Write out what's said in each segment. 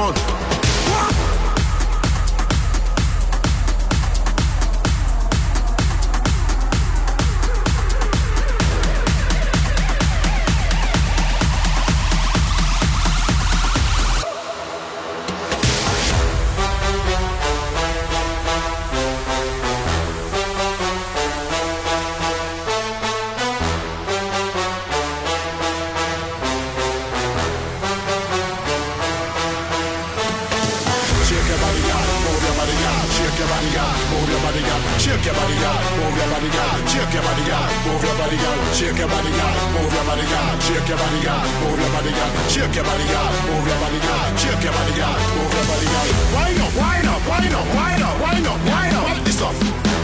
on body up, shake your body up, move your body up, shake your body up, move your body up, shake your body up, move your body up, shake your body up, move your body up, shake your body up, move your body up, shake your body up, move your body up, shake your body up, move your body up. Wind up, wind up, wind up, wind up, wind up, wind up, wind this up.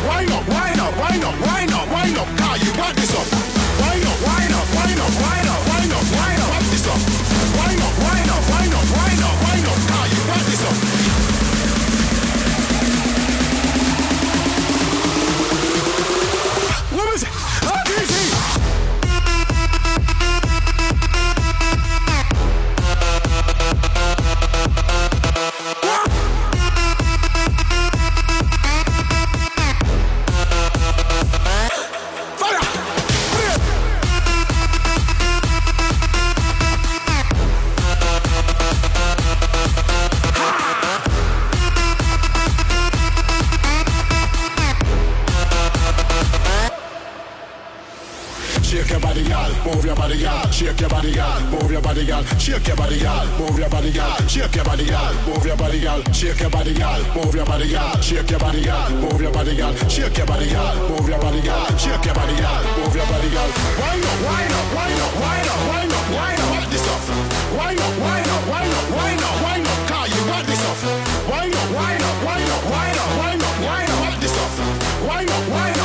Wind up, wind up, wind up, wind up, wind up, car, you got this up. Wind up, wind up, wind up, wind up, wind up, wind up, wind this up. Wind up, wind up, wind up, wind up, wind up, car, you got this up. Why? Why?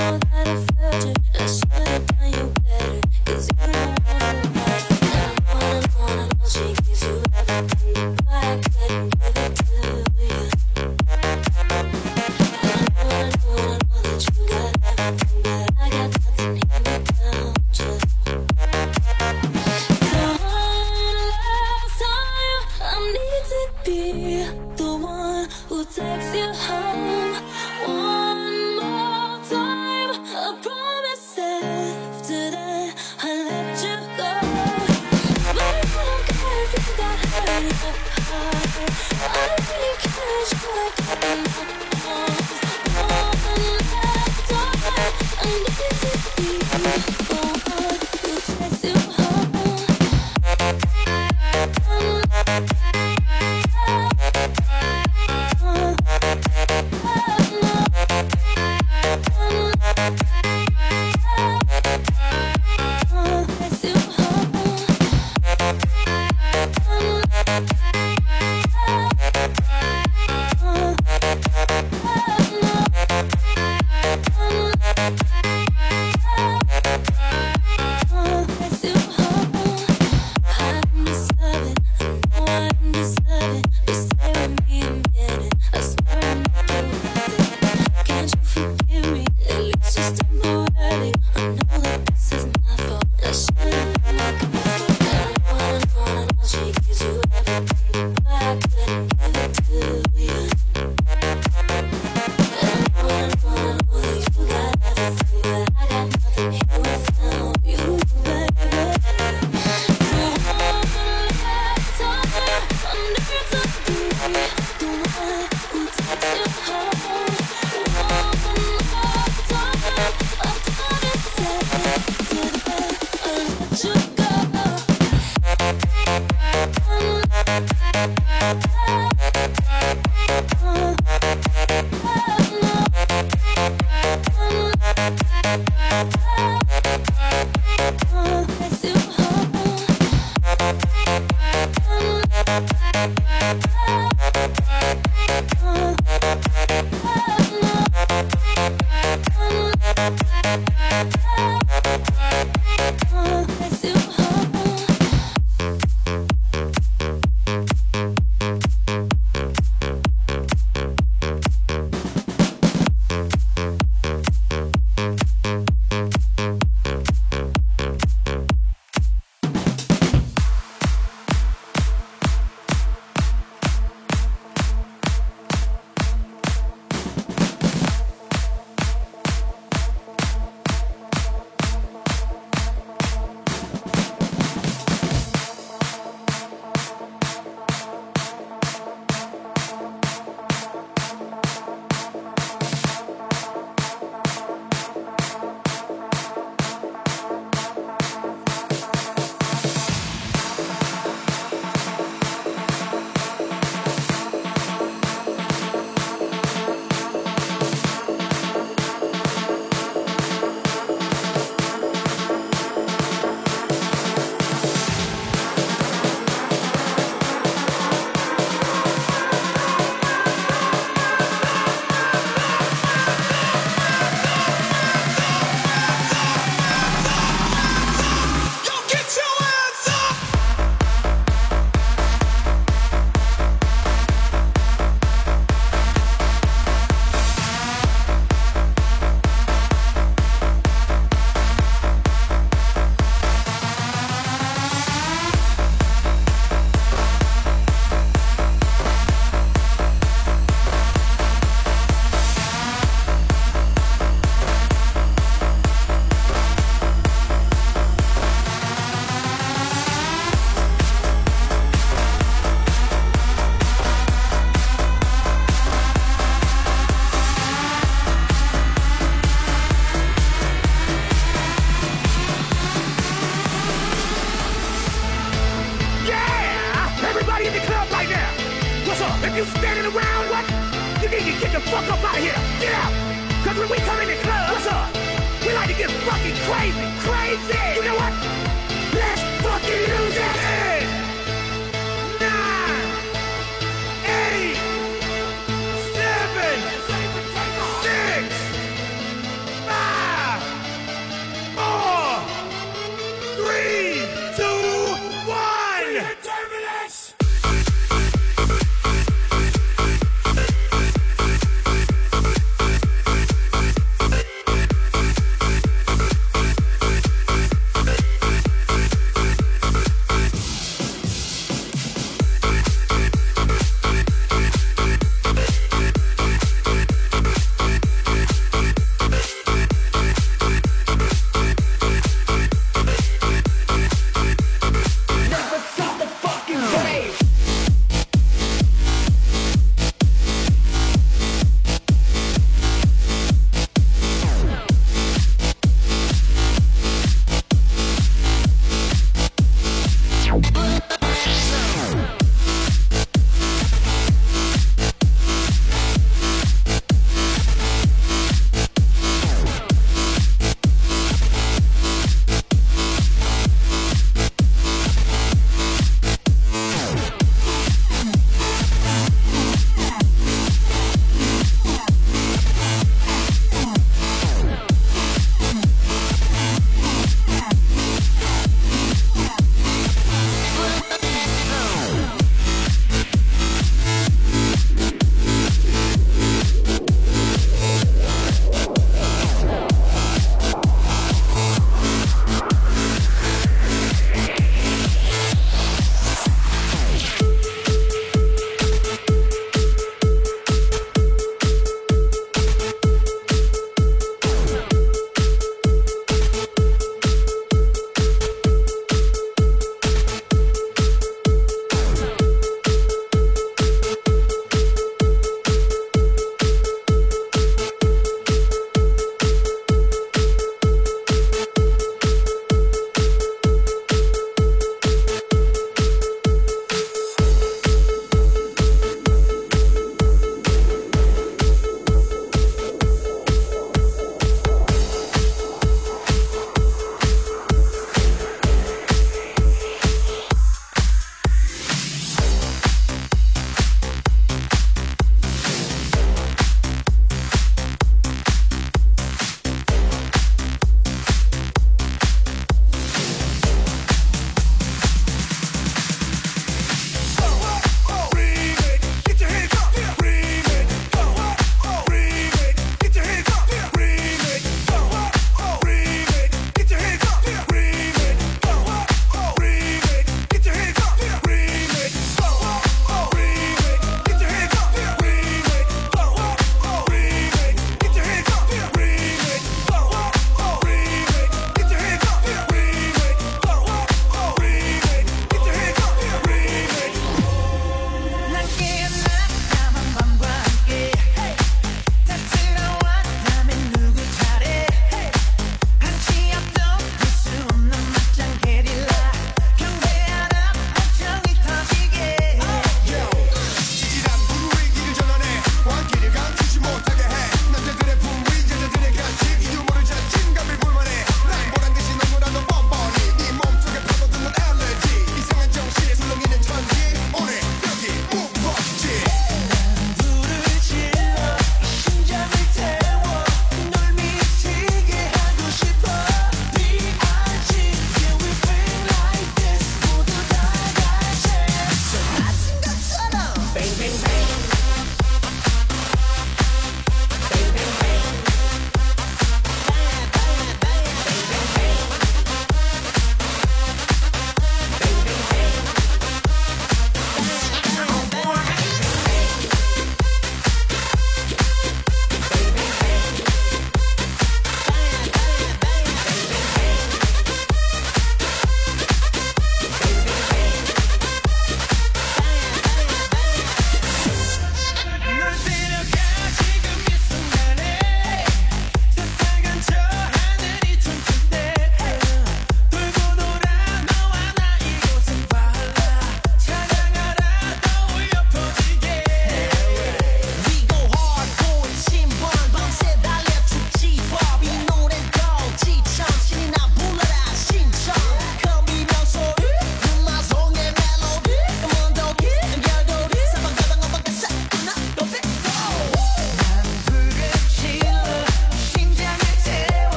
all that Oh, oh, oh, oh,